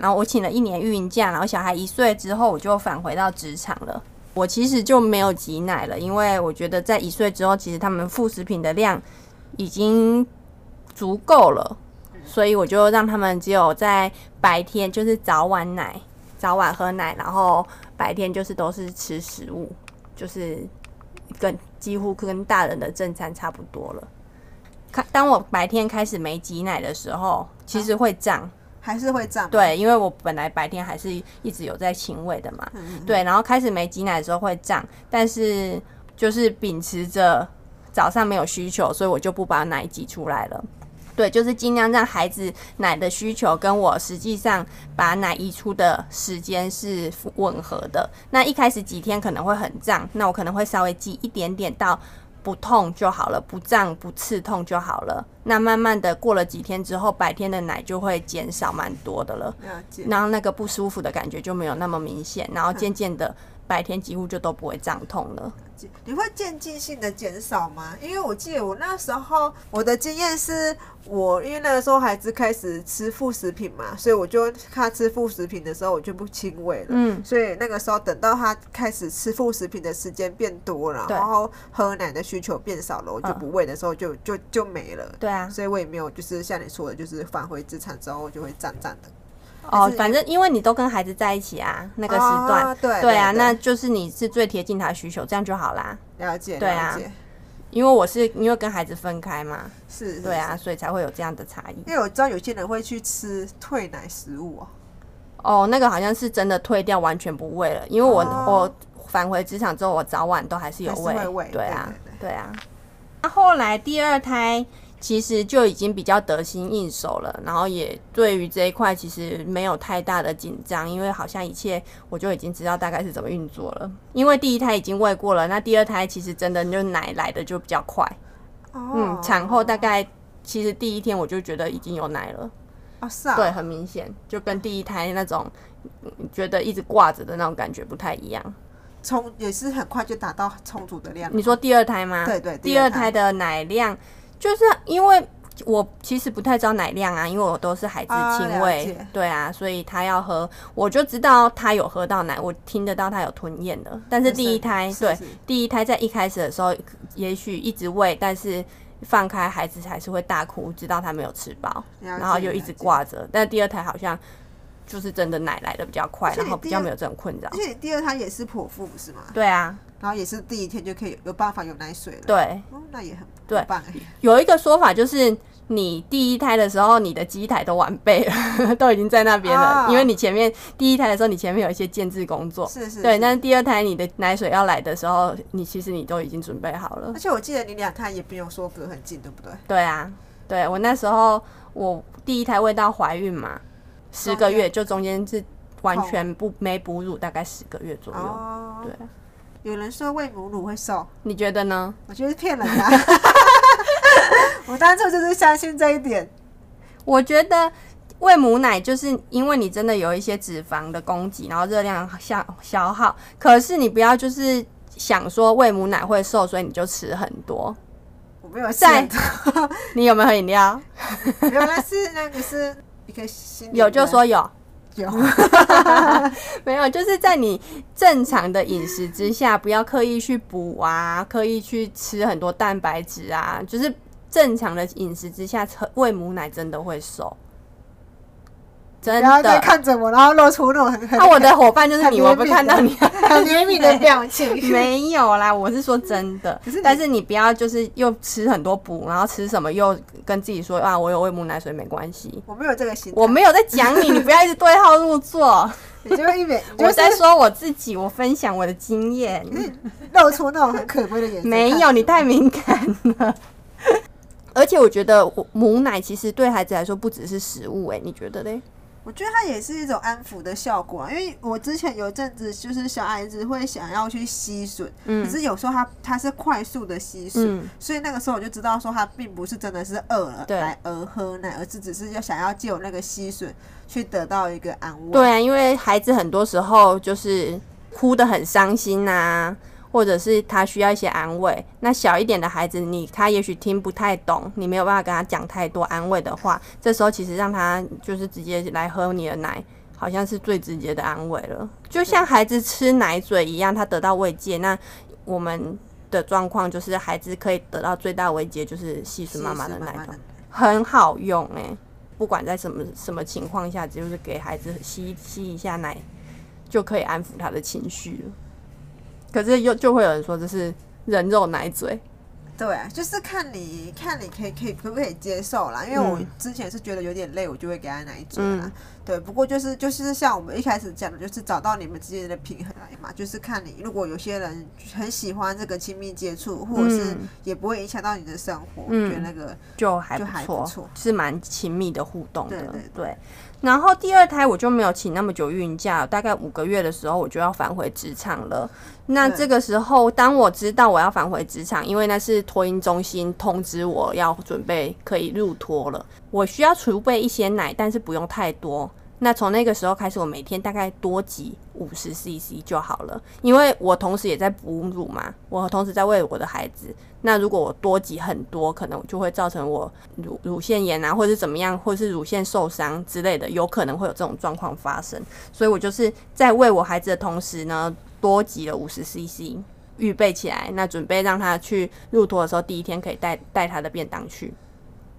然后我请了一年孕假，然后小孩一岁之后我就返回到职场了。我其实就没有挤奶了，因为我觉得在一岁之后，其实他们副食品的量已经足够了，所以我就让他们只有在白天就是早晚奶，早晚喝奶，然后白天就是都是吃食物，就是跟几乎跟大人的正餐差不多了。看，当我白天开始没挤奶的时候，其实会胀。还是会胀，对，因为我本来白天还是一直有在亲喂的嘛，对，然后开始没挤奶的时候会胀，但是就是秉持着早上没有需求，所以我就不把奶挤出来了，对，就是尽量让孩子奶的需求跟我实际上把奶移出的时间是吻合的。那一开始几天可能会很胀，那我可能会稍微挤一点点到。不痛就好了，不胀不刺痛就好了。那慢慢的过了几天之后，白天的奶就会减少蛮多的了。然后那个不舒服的感觉就没有那么明显，然后渐渐的白天几乎就都不会胀痛了。你会渐进性的减少吗？因为我记得我那时候我的经验是，我因为那个时候孩子开始吃副食品嘛，所以我就他吃副食品的时候我就不亲喂了。嗯，所以那个时候等到他开始吃副食品的时间变多了，然后喝奶的需求变少了，我就不喂的时候就就就没了。对啊，所以我也没有就是像你说的，就是返回职场之后就会胀胀的。哦，反正因为你都跟孩子在一起啊，那个时段，哦、对对啊，那就是你是最贴近他的需求，这样就好啦。了解，对啊，因为我是因为跟孩子分开嘛，是，对啊，所以才会有这样的差异。因为我知道有些人会去吃退奶食物哦。哦，那个好像是真的退掉，完全不喂了。因为我、哦、我返回职场之后，我早晚都还是有喂，对啊，对啊。那后来第二胎。其实就已经比较得心应手了，然后也对于这一块其实没有太大的紧张，因为好像一切我就已经知道大概是怎么运作了。因为第一胎已经喂过了，那第二胎其实真的就奶来的就比较快。哦。嗯，产后大概其实第一天我就觉得已经有奶了。啊，是啊。对，很明显，就跟第一胎那种觉得一直挂着的那种感觉不太一样。充也是很快就达到充足的量。你说第二胎吗？对对，第二胎的奶量。就是因为我其实不太知道奶量啊，因为我都是孩子亲喂，对啊，所以他要喝，我就知道他有喝到奶，我听得到他有吞咽的。但是第一胎，对，第一胎在一开始的时候，也许一直喂，但是放开孩子还是会大哭，知道他没有吃饱，然后就一直挂着。但第二胎好像就是真的奶来的比较快，然后比较没有这种困扰。而且第二胎也是剖腹是吗？对啊。然后也是第一天就可以有办法有奶水了。对，哦，那也很对棒。有一个说法就是，你第一胎的时候，你的机台都完备了，都已经在那边了，哦。因为你前面第一胎的时候，你前面有一些建制工作，是是，是。对，但是第二胎你的奶水要来的时候，你其实你都已经准备好了。而且我记得你两胎也不用说隔很近，对不对？对啊，对我那时候我第一胎未到怀孕嘛，十个月就中间是完全不没哺乳，大概十个月左右，哦，对。有人说喂母乳会瘦，你觉得呢？我觉得骗人的。我当初就是相信这一点。我觉得喂母奶就是因为你真的有一些脂肪的供给，然后热量消消耗。可是你不要就是想说喂母奶会瘦，所以你就吃很多。我没有在。你有没有喝饮料？原来是那个是一个心有就说有。没有，就是在你正常的饮食之下，不要刻意去补啊，刻意去吃很多蛋白质啊，就是正常的饮食之下，喂母奶真的会瘦。真的，然后在看着我，然后露出那种很很……那、啊、我的伙伴就是你，我不看到你很怜悯的 表情。没有啦，我是说真的。是但是你不要就是又吃很多补，然后吃什么又跟自己说啊，我有喂母奶，所以没关系。我没有这个心，我没有在讲你，你不要一直对号入座。你就会一边我在说我自己，我分享我的经验，露出那种很可悲的眼神。没有，你太敏感了。而且我觉得母奶其实对孩子来说不只是食物，哎，你觉得嘞？我觉得它也是一种安抚的效果，因为我之前有一阵子就是小孩子会想要去吸吮，嗯，可是有时候他他是快速的吸吮，嗯，所以那个时候我就知道说他并不是真的是饿了来而喝奶，而是只是要想要借由那个吸吮去得到一个安慰。对啊，因为孩子很多时候就是哭得很伤心呐、啊。或者是他需要一些安慰，那小一点的孩子你，他也许听不太懂，你没有办法跟他讲太多安慰的话，这时候其实让他就是直接来喝你的奶，好像是最直接的安慰了。就像孩子吃奶嘴一样，他得到慰藉。那我们的状况就是孩子可以得到最大慰藉，就是吸吮妈妈的奶头，很好用哎、欸。不管在什么什么情况下，就是给孩子吸吸一下奶，就可以安抚他的情绪了。可是又就会有人说这是人肉奶嘴。对啊，就是看你看你可以可以可不可以接受啦，因为我之前是觉得有点累，我就会给他奶嘴啦。嗯、对，不过就是就是像我们一开始讲的，就是找到你们之间的平衡来嘛，就是看你如果有些人很喜欢这个亲密接触，或者是也不会影响到你的生活，嗯、我觉得那个就还就还不错，是蛮亲密的互动的。对对对。对然后第二胎我就没有请那么久孕假，大概五个月的时候我就要返回职场了。那这个时候，当我知道我要返回职场，因为那是托婴中心通知我要准备可以入托了，我需要储备一些奶，但是不用太多。那从那个时候开始，我每天大概多挤五十 CC 就好了，因为我同时也在哺乳嘛，我同时在喂我的孩子。那如果我多挤很多，可能就会造成我乳乳腺炎啊，或者是怎么样，或者是乳腺受伤之类的，有可能会有这种状况发生。所以我就是在喂我孩子的同时呢，多挤了五十 CC，预备起来，那准备让他去入托的时候，第一天可以带带他的便当去。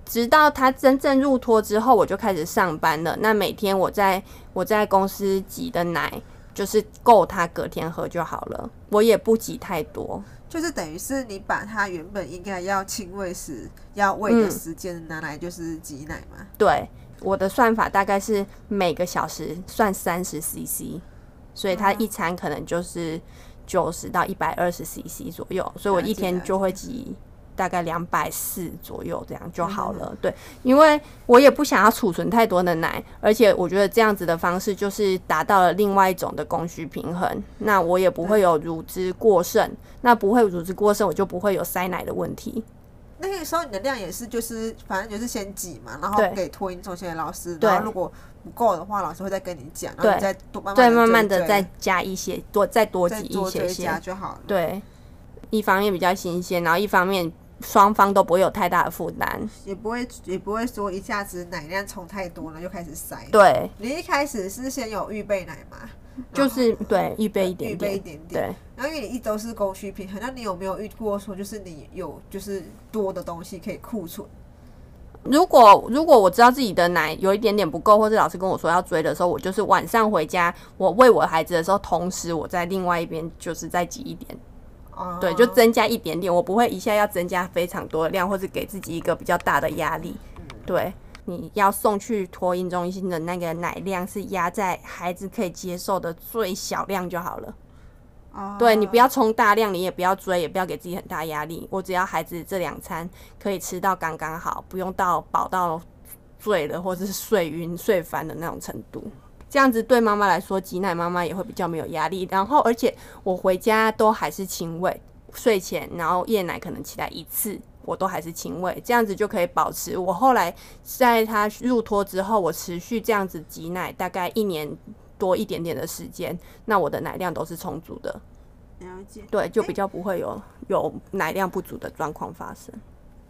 直到他真正入托之后，我就开始上班了。那每天我在我在公司挤的奶，就是够他隔天喝就好了。我也不挤太多，就是等于是你把他原本应该要亲喂时要喂的时间拿来就是挤奶嘛。对，我的算法大概是每个小时算三十 CC，所以它一餐可能就是九十到一百二十 CC 左右，所以我一天就会挤。大概两百四左右，这样就好了。对，因为我也不想要储存太多的奶，而且我觉得这样子的方式就是达到了另外一种的供需平衡。那我也不会有乳汁过剩，那不会乳汁过剩，我就不会有塞奶的问题。那个时候你的量也是，就是反正就是先挤嘛，然后给托婴中心的老师，然后如果不够的话，老师会再跟你讲，然后你再多慢慢对，慢慢的再加一些，多再多挤一些些就好了。对，一方面比较新鲜，然后一方面。双方都不会有太大的负担，也不会也不会说一下子奶量冲太多了就开始塞。对，你一开始是先有预备奶嘛？就是对预备一点点，预备一点点。对，然后因为你一周是供需平衡，那你有没有遇过说就是你有就是多的东西可以库存？如果如果我知道自己的奶有一点点不够，或者老师跟我说要追的时候，我就是晚上回家我喂我孩子的时候，同时我在另外一边就是再挤一点。对，就增加一点点，我不会一下要增加非常多的量，或者给自己一个比较大的压力。对，你要送去托婴中心的那个奶量是压在孩子可以接受的最小量就好了。哦对，你不要冲大量，你也不要追，也不要给自己很大压力。我只要孩子这两餐可以吃到刚刚好，不用到饱到醉了，或者是睡晕、睡烦的那种程度。这样子对妈妈来说，挤奶妈妈也会比较没有压力。然后，而且我回家都还是亲喂，睡前然后夜奶可能起来一次，我都还是亲喂，这样子就可以保持。我后来在他入托之后，我持续这样子挤奶，大概一年多一点点的时间，那我的奶量都是充足的。了解。对，就比较不会有有奶量不足的状况发生。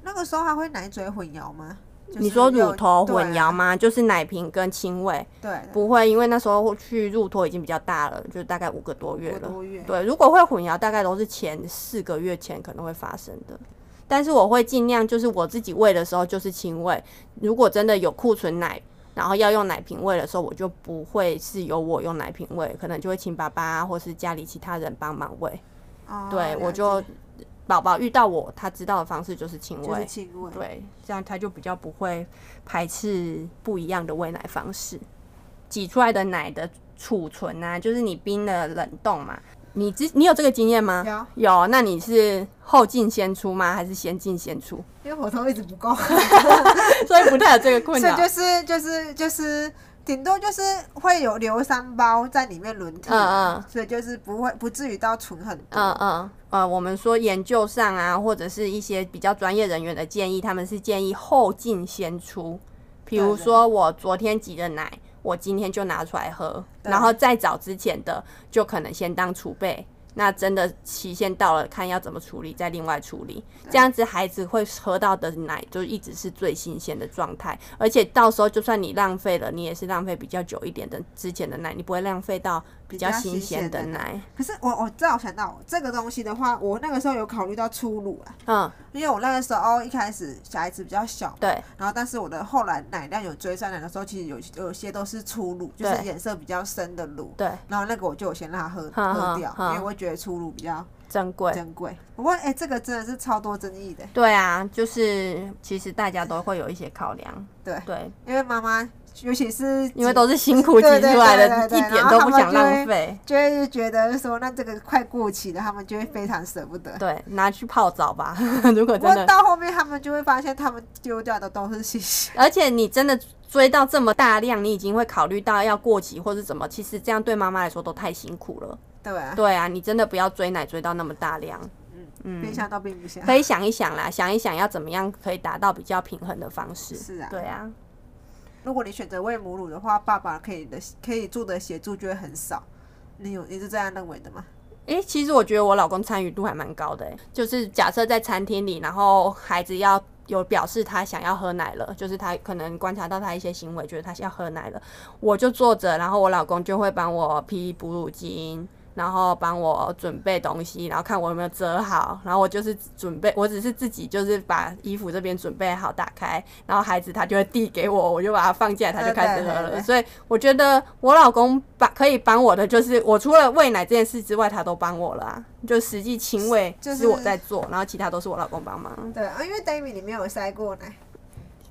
那个时候还会奶嘴混淆吗？你说乳头混淆吗？就是奶瓶跟亲喂，对，不会，因为那时候去入托已经比较大了，就大概五个多月了。对，如果会混淆，大概都是前四个月前可能会发生的。但是我会尽量，就是我自己喂的时候就是亲喂。如果真的有库存奶，然后要用奶瓶喂的时候，我就不会是由我用奶瓶喂，可能就会请爸爸或是家里其他人帮忙喂。哦，对，我就。宝宝遇到我，他知道的方式就是亲喂，就是亲喂，对，这样他就比较不会排斥不一样的喂奶方式。挤出来的奶的储存啊，就是你冰的冷冻嘛。你之你有这个经验吗？有有，那你是后进先出吗？还是先进先出？因为火头一直不够，所以不太有这个困扰。所以就是就是就是。顶多就是会有留三包在里面轮替，嗯嗯，所以就是不会不至于到存很多，嗯嗯，呃，我们说研究上啊，或者是一些比较专业人员的建议，他们是建议后进先出，比如说我昨天挤的奶，我今天就拿出来喝，然后再早之前的就可能先当储备，那真的期限到了，看要怎么处理，再另外处理。这样子孩子会喝到的奶就一直是最新鲜的状态，而且到时候就算你浪费了，你也是浪费比较久一点的之前的奶，你不会浪费到比较新鲜的奶。可是我我正好想到这个东西的话，我那个时候有考虑到初乳啊，嗯，因为我那个时候一开始小孩子比较小，对，然后但是我的后来奶量有追上来的时候，其实有有些都是初乳，就是颜色比较深的乳，对，然后那个我就先让他喝喝掉，因为我觉得初乳比较。珍贵，珍贵。不过，哎、欸，这个真的是超多争议的。对啊，就是其实大家都会有一些考量。对对，因为妈妈，尤其是因为都是辛苦挤出来的，一点都不想浪费，就会觉得说，那这个快过期了，他们就会非常舍不得。对，拿去泡澡吧。如果真的到后面，他们就会发现，他们丢掉的都是新鲜。而且你真的追到这么大量，你已经会考虑到要过期或是怎么，其实这样对妈妈来说都太辛苦了。对啊，对啊，你真的不要追奶追到那么大量，嗯嗯，边想到边不想，可以想一想啦，想一想要怎么样可以达到比较平衡的方式。是啊，对啊。如果你选择喂母乳的话，爸爸可以的可以做的协助就会很少。你有你是这样认为的吗？诶、其实我觉得我老公参与度还蛮高的、欸，就是假设在餐厅里，然后孩子要有表示他想要喝奶了，就是他可能观察到他一些行为，觉得他要喝奶了，我就坐着，然后我老公就会帮我披哺乳巾。然后帮我准备东西，然后看我有没有折好，然后我就是准备，我只是自己就是把衣服这边准备好，打开，然后孩子他就会递给我，我就把它放进来，他就开始喝了。对对对对，所以我觉得我老公帮可以帮我的，就是我除了喂奶这件事之外，他都帮我了啊，就实际亲喂是我在做，然后其他都是我老公帮忙。对啊，因为 David 你没有塞过奶。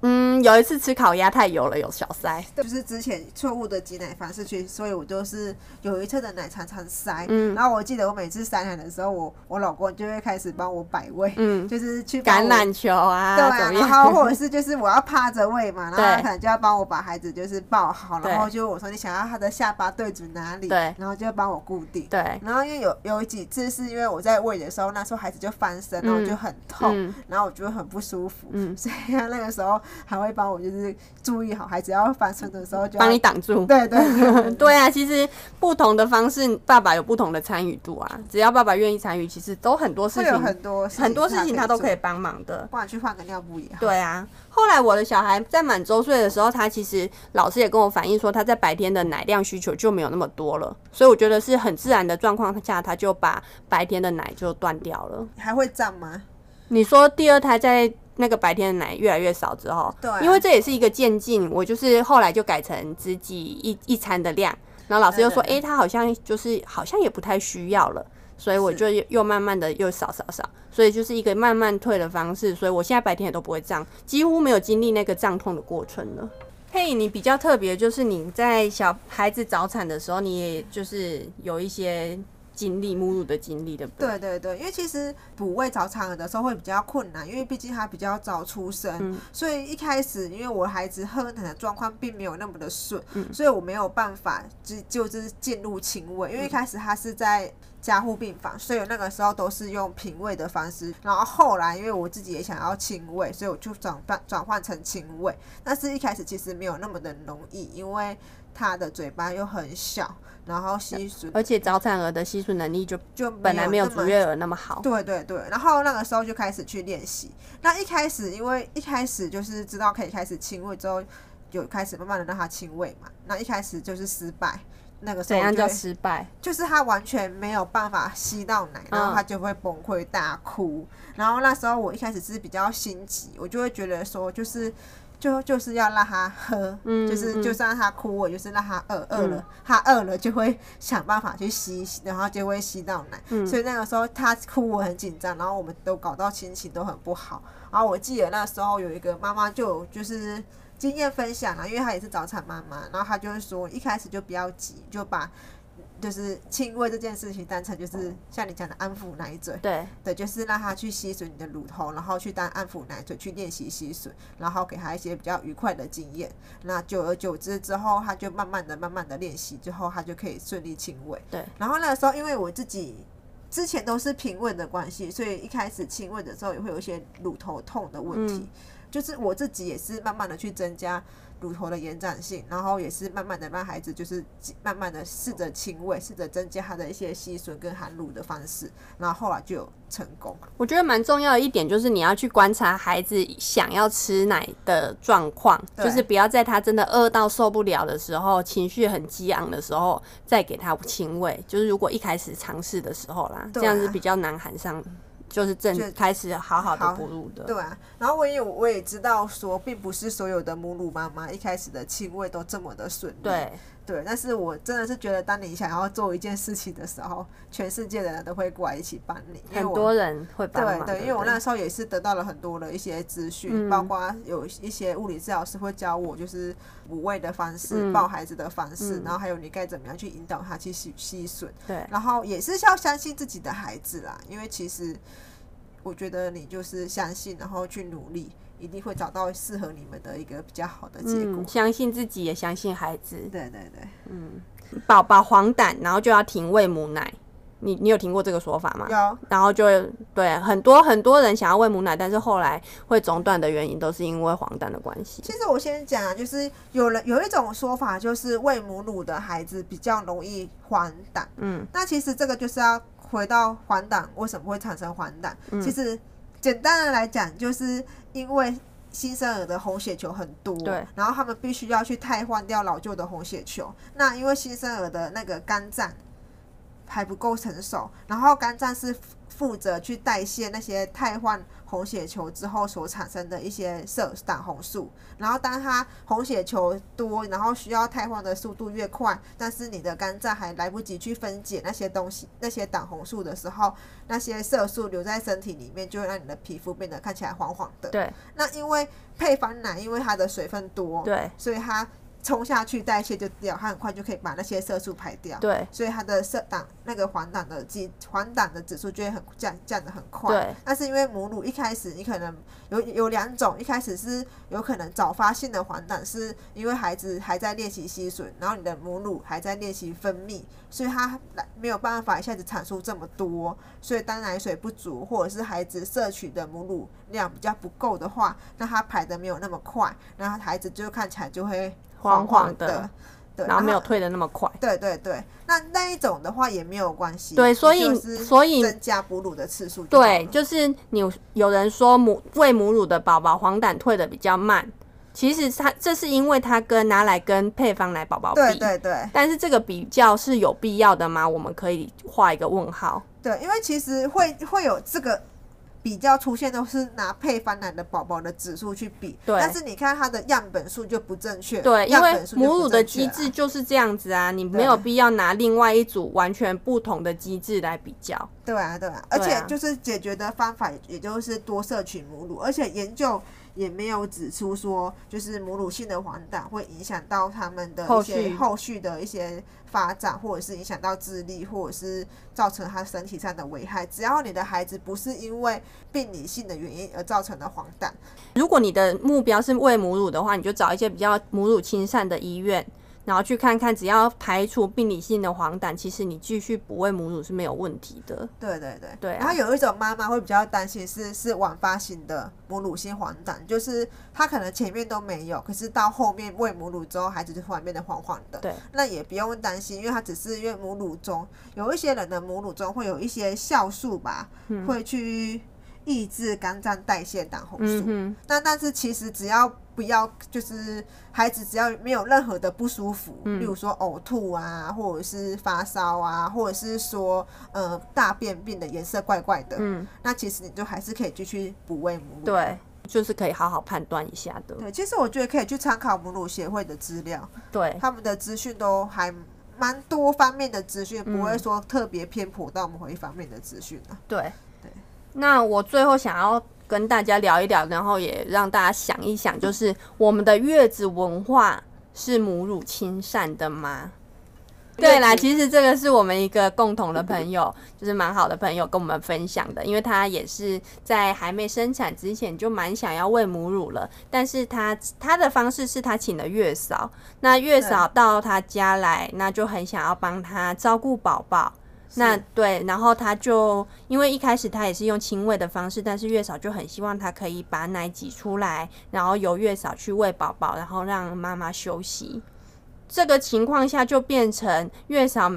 嗯，有一次吃烤鸭太油了，有小塞。就是之前错误的挤奶方式去，所以我就是有一侧的奶常常塞。嗯，然后我记得我每次塞奶的时候，我我老公就会开始帮我摆位，嗯，就是去橄榄球啊，对啊，然后或者是就是我要趴着喂嘛，然后他可能就要帮我把孩子就是抱好，然后就我说你想要他的下巴对准哪里，对，然后就帮我固定，对，然后因为有有几次是因为我在喂的时候，那时候孩子就翻身，然后就很痛，然后我就很不舒服，嗯，所以他那个时候。还会帮我，就是注意好孩子要翻身的时候，就帮你挡住。对对对，对啊，其实不同的方式，爸爸有不同的参与度啊。只要爸爸愿意参与，其实都很多事情，很多很多事情他都可以帮忙的。不然去换个尿布也好。对啊，后来我的小孩在满周岁的时候，他其实老师也跟我反映说，他在白天的奶量需求就没有那么多了，所以我觉得是很自然的状况下，他就把白天的奶就断掉了。还会胀吗？你说第二胎在。那个白天的奶越来越少之后，对，因为这也是一个渐进，我就是后来就改成自己一一餐的量，然后老师又说，哎，他好像就是好像也不太需要了，所以我就又慢慢的又少少少，所以就是一个慢慢退的方式，所以我现在白天也都不会胀，几乎没有经历那个胀痛的过程了。嘿，你比较特别就是你在小孩子早产的时候，你也就是有一些。经历母乳的经历对不，对？对对对，因为其实哺喂早产儿的时候会比较困难，因为毕竟他比较早出生，嗯、所以一开始因为我孩子喝奶的状况并没有那么的顺，嗯、所以我没有办法就就是进入亲喂，因为一开始他是在加护病房，所以那个时候都是用平喂的方式，然后后来因为我自己也想要亲喂，所以我就转换转换成亲喂，但是一开始其实没有那么的容易，因为他的嘴巴又很小。然后吸吮，而且早产儿的吸吮能力就就本来没有足月儿那么好。对对对，然后那个时候就开始去练习。那一开始，因为一开始就是知道可以开始亲喂之后，就开始慢慢的让他亲喂嘛。那一开始就是失败，那个时候怎样叫失败？就是他完全没有办法吸到奶，然后他就会崩溃大哭。嗯、然后那时候我一开始是比较心急，我就会觉得说就是。就就是要让他喝，嗯、就是就算他哭，我就是让他饿饿、嗯、了，他饿了就会想办法去吸，然后就会吸到奶。嗯、所以那个时候他哭，我很紧张，然后我们都搞到心情都很不好。然后我记得那时候有一个妈妈就就是经验分享了，因为她也是早产妈妈，然后她就是说一开始就不要急，就把。就是亲喂这件事情，单纯就是像你讲的安抚奶嘴，对对，就是让他去吸吮你的乳头，然后去当安抚奶嘴，去练习吸吮，然后给他一些比较愉快的经验。那久而久之之后，他就慢慢的、慢慢的练习之后，他就可以顺利亲喂。对。然后那个时候，因为我自己之前都是平喂的关系，所以一开始亲喂的时候也会有一些乳头痛的问题。嗯就是我自己也是慢慢的去增加。乳头的延展性，然后也是慢慢的让孩子就是慢慢的试着亲喂，试着增加他的一些吸吮跟含乳的方式，然后后来就有成功。我觉得蛮重要的一点就是你要去观察孩子想要吃奶的状况，就是不要在他真的饿到受不了的时候，情绪很激昂的时候再给他亲喂。就是如果一开始尝试的时候啦，这样子比较难含上。就是正开始好好的哺乳的，对啊。然后我也我也知道说，并不是所有的母乳妈妈一开始的亲喂都这么的顺利，对对。但是我真的是觉得，当你想要做一件事情的时候，全世界的人都会过来一起帮你，很多人会帮忙。对对，因为我那时候也是得到了很多的一些资讯，嗯、包括有一些物理治疗师会教我，就是母喂的方式、嗯、抱孩子的方式，嗯、然后还有你该怎么样去引导他去吸吸吮。对，然后也是要相信自己的孩子啦，因为其实。我觉得你就是相信，然后去努力，一定会找到适合你们的一个比较好的结果。嗯，相信自己，也相信孩子。对对对，嗯，宝宝黄疸，然后就要停喂母奶。你你有听过这个说法吗？有。然后就对很多很多人想要喂母奶，但是后来会中断的原因都是因为黄疸的关系。其实我先讲啊，就是有人有一种说法，就是喂母乳的孩子比较容易黄疸。嗯，那其实这个就是要。回到黄疸为什么会产生黄疸？嗯、其实简单的来讲，就是因为新生儿的红血球很多，对，然后他们必须要去替换掉老旧的红血球。那因为新生儿的那个肝脏还不够成熟，然后肝脏是负责去代谢那些替换。红血球之后所产生的一些色胆红素，然后当它红血球多，然后需要汰换的速度越快，但是你的肝脏还来不及去分解那些东西，那些胆红素的时候，那些色素留在身体里面，就会让你的皮肤变得看起来黄黄的。对，那因为配方奶，因为它的水分多，对，所以它。冲下去代谢就掉，它很快就可以把那些色素排掉。对，所以它的色胆那个黄疸的基黄疸的指数就会很降降得很快。对，但是因为母乳一开始你可能有有两种，一开始是有可能早发性的黄疸，是因为孩子还在练习吸吮，然后你的母乳还在练习分泌，所以它来没有办法一下子产出这么多，所以当奶水不足或者是孩子摄取的母乳量比较不够的话，那它排的没有那么快，然后孩子就看起来就会。黄黄的，对，然后没有退的那么快。对对对，那那一种的话也没有关系。对，所以所以增加哺乳的次数。对，就是你有人说母喂母乳的宝宝黄疸退的比较慢，其实它这是因为它跟拿来跟配方奶宝宝比。对对对。但是这个比较是有必要的吗？我们可以画一个问号。对，因为其实会会有这个。比较出现都是拿配方奶的宝宝的指数去比，但是你看它的样本数就不正确，对，因为母乳的机制就是这样子啊，你没有必要拿另外一组完全不同的机制来比较，对啊，对啊，而且就是解决的方法也就是多摄取母乳，而且研究。也没有指出说，就是母乳性的黄疸会影响到他们的一些后续的一些发展，或者是影响到智力，或者是造成他身体上的危害。只要你的孩子不是因为病理性的原因而造成的黄疸，如果你的目标是喂母乳的话，你就找一些比较母乳亲善的医院。然后去看看，只要排除病理性的黄疸，其实你继续哺喂母乳是没有问题的。对对对对、啊。然后有一种妈妈会比较担心是是晚发型的母乳性黄疸，就是她可能前面都没有，可是到后面喂母乳之后，孩子就突然变得黄黄的。对。那也不用担心，因为它只是因为母乳中有一些人的母乳中会有一些酵素吧，嗯、会去抑制肝脏代谢胆红素。嗯、那但是其实只要。不要，就是孩子只要没有任何的不舒服，嗯、例如说呕吐啊，或者是发烧啊，或者是说呃大便变得颜色怪怪的，嗯，那其实你就还是可以继续补喂母乳。对，就是可以好好判断一下的。对，其实我觉得可以去参考母乳协会的资料，对，他们的资讯都还蛮多方面的资讯，不会说特别偏颇到某一方面的资讯的。对对，那我最后想要。跟大家聊一聊，然后也让大家想一想，就是我们的月子文化是母乳亲善的吗？对啦，其实这个是我们一个共同的朋友，就是蛮好的朋友跟我们分享的，因为他也是在还没生产之前就蛮想要喂母乳了，但是他他的方式是他请了月嫂，那月嫂到他家来，那就很想要帮他照顾宝宝。那对，然后他就因为一开始他也是用亲喂的方式，但是月嫂就很希望他可以把奶挤出来，然后由月嫂去喂宝宝，然后让妈妈休息。这个情况下就变成月嫂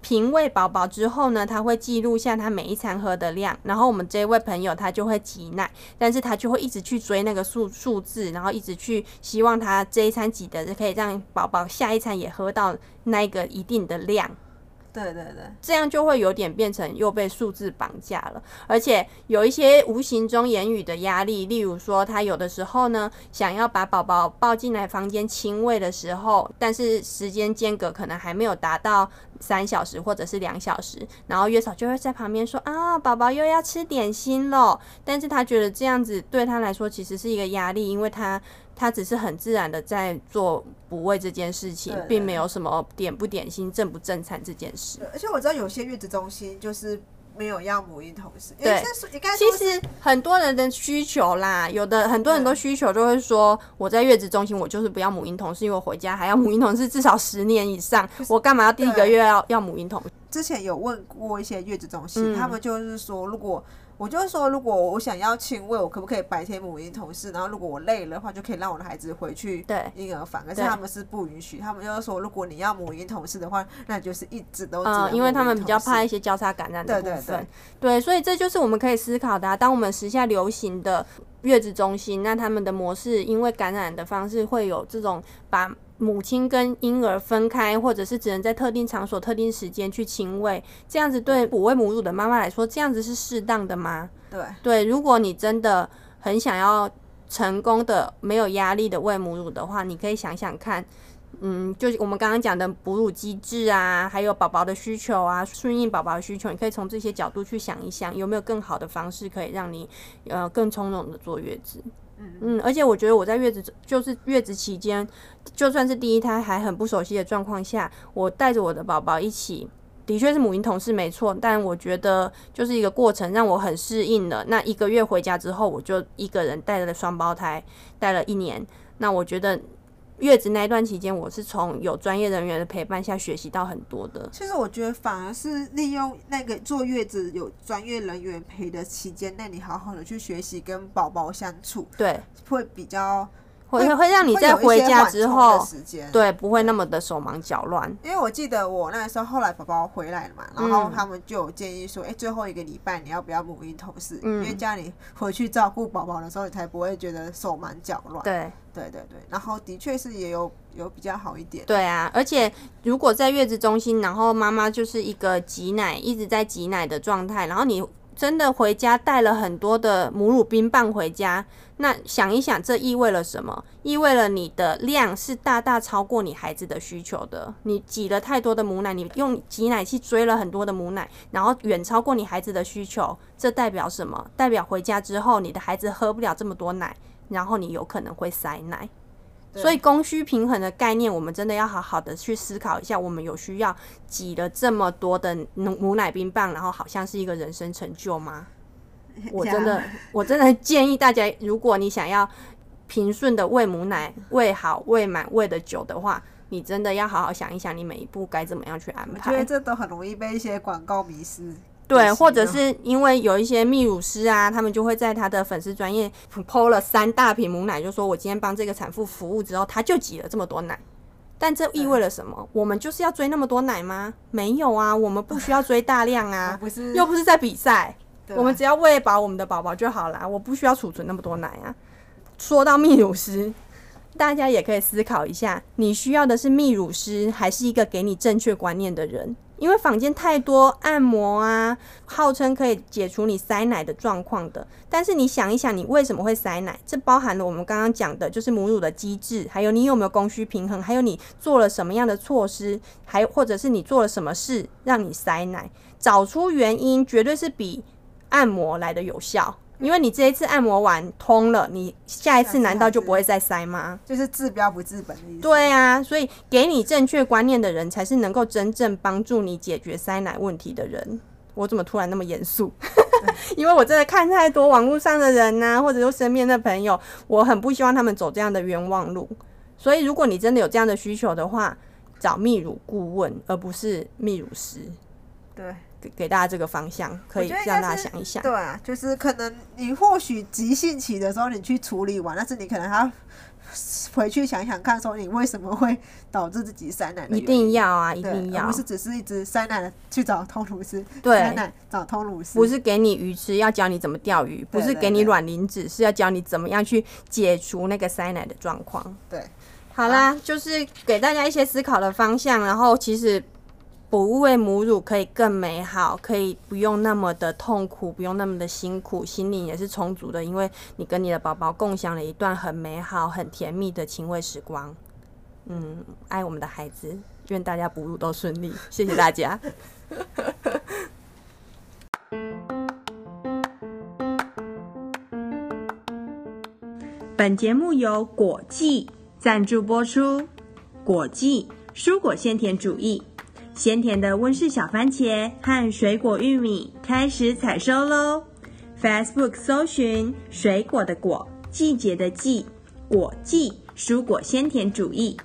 平喂宝宝之后呢，他会记录下他每一餐喝的量，然后我们这位朋友他就会挤奶，但是他就会一直去追那个数数字，然后一直去希望他这一餐挤的可以让宝宝下一餐也喝到那个一定的量。对对对，这样就会有点变成又被数字绑架了，而且有一些无形中言语的压力，例如说他有的时候呢，想要把宝宝抱进来房间亲喂的时候，但是时间间隔可能还没有达到三小时或者是两小时，然后月嫂就会在旁边说啊，宝宝又要吃点心喽，但是他觉得这样子对他来说其实是一个压力，因为他。他只是很自然的在做补位这件事情，并没有什么点不点心、正不正餐这件事。而且我知道有些月子中心就是没有要母婴同事。对，其实很多人的需求啦，有的很多人都需求就会说，我在月子中心我就是不要母婴同事，因为我回家还要母婴同事至少十年以上，我干嘛要第一个月要要母婴同事？之前有问过一些月子中心，他们就是说如果。我就是说，如果我想要亲喂，我可不可以白天母婴同事？然后如果我累了的话，就可以让我的孩子回去婴儿房。可是他们是不允许，他们就是说，如果你要母婴同事的话，那就是一直都嗯，因为他们比较怕一些交叉感染的部分。对对对，对，所以这就是我们可以思考的啊。当我们时下流行的月子中心，那他们的模式因为感染的方式会有这种把。母亲跟婴儿分开，或者是只能在特定场所、特定时间去亲喂，这样子对哺喂母乳的妈妈来说，这样子是适当的吗？对对，如果你真的很想要成功的、没有压力的喂母乳的话，你可以想想看，嗯，就是我们刚刚讲的哺乳机制啊，还有宝宝的需求啊，顺应宝宝的需求，你可以从这些角度去想一想，有没有更好的方式可以让你呃更从容的坐月子。嗯，而且我觉得我在月子就是月子期间，就算是第一胎还很不熟悉的状况下，我带着我的宝宝一起，的确是母婴同事没错，但我觉得就是一个过程让我很适应了。那一个月回家之后，我就一个人带着双胞胎，带了一年，那我觉得。月子那一段期间，我是从有专业人员的陪伴下学习到很多的。其实我觉得反而是利用那个坐月子有专业人员陪的期间，那你好好的去学习跟宝宝相处，对，会比较。会会让你在回家之后，对，不会那么的手忙脚乱。因为我记得我那时候后来宝宝回来了嘛，然后他们就有建议说，哎、欸，最后一个礼拜你要不要母婴同室？因为家里回去照顾宝宝的时候，你才不会觉得手忙脚乱。对，对对对。然后的确是也有有比较好一点。对啊，而且如果在月子中心，然后妈妈就是一个挤奶一直在挤奶的状态，然后你。真的回家带了很多的母乳冰棒回家，那想一想，这意味了什么？意味了你的量是大大超过你孩子的需求的。你挤了太多的母奶，你用挤奶器追了很多的母奶，然后远超过你孩子的需求，这代表什么？代表回家之后，你的孩子喝不了这么多奶，然后你有可能会塞奶。所以供需平衡的概念，我们真的要好好的去思考一下。我们有需要挤了这么多的母奶冰棒，然后好像是一个人生成就吗？我真的，我真的建议大家，如果你想要平顺的喂母奶，喂好、喂满、喂的久的话，你真的要好好想一想，你每一步该怎么样去安排。我觉得这都很容易被一些广告迷失。对，或者是因为有一些泌乳师啊，他们就会在他的粉丝专页 PO 了三大瓶母奶，就说我今天帮这个产妇服务之后，他就挤了这么多奶。但这意味了什么？我们就是要追那么多奶吗？没有啊，我们不需要追大量啊，不是，又不是在比赛，我们只要喂饱我们的宝宝就好了，我不需要储存那么多奶啊。说到泌乳师，大家也可以思考一下，你需要的是泌乳师，还是一个给你正确观念的人？因为坊间太多按摩啊，号称可以解除你塞奶的状况的，但是你想一想，你为什么会塞奶？这包含了我们刚刚讲的，就是母乳的机制，还有你有没有供需平衡，还有你做了什么样的措施，还或者是你做了什么事让你塞奶，找出原因，绝对是比按摩来的有效。因为你这一次按摩完通了，你下一次难道就不会再塞吗？就是治标不治本的意思。对啊，所以给你正确观念的人，才是能够真正帮助你解决塞奶问题的人。我怎么突然那么严肃？因为我真的看太多网络上的人呐、啊，或者说身边的朋友，我很不希望他们走这样的冤枉路。所以，如果你真的有这样的需求的话，找泌乳顾问，而不是泌乳师。对。给给大家这个方向，可以让大家想一想。对啊，就是可能你或许急性期的时候你去处理完，但是你可能还要回去想想看，说你为什么会导致自己塞奶？一定要啊，一定要，不是只是一直塞奶去找通乳师，对，塞奶找通乳师，不是给你鱼吃，要教你怎么钓鱼；不是给你卵磷脂，是要教你怎么样去解除那个塞奶的状况。对，好啦，啊、就是给大家一些思考的方向，然后其实。哺喂母乳可以更美好，可以不用那么的痛苦，不用那么的辛苦，心灵也是充足的，因为你跟你的宝宝共享了一段很美好、很甜蜜的亲喂时光。嗯，爱我们的孩子，愿大家哺乳都顺利，谢谢大家。本节目由果记赞助播出，果记蔬果鲜甜主义。鲜甜的温室小番茄和水果玉米开始采收喽！Facebook 搜寻“水果的果，季节的季，果季蔬果鲜甜主义”。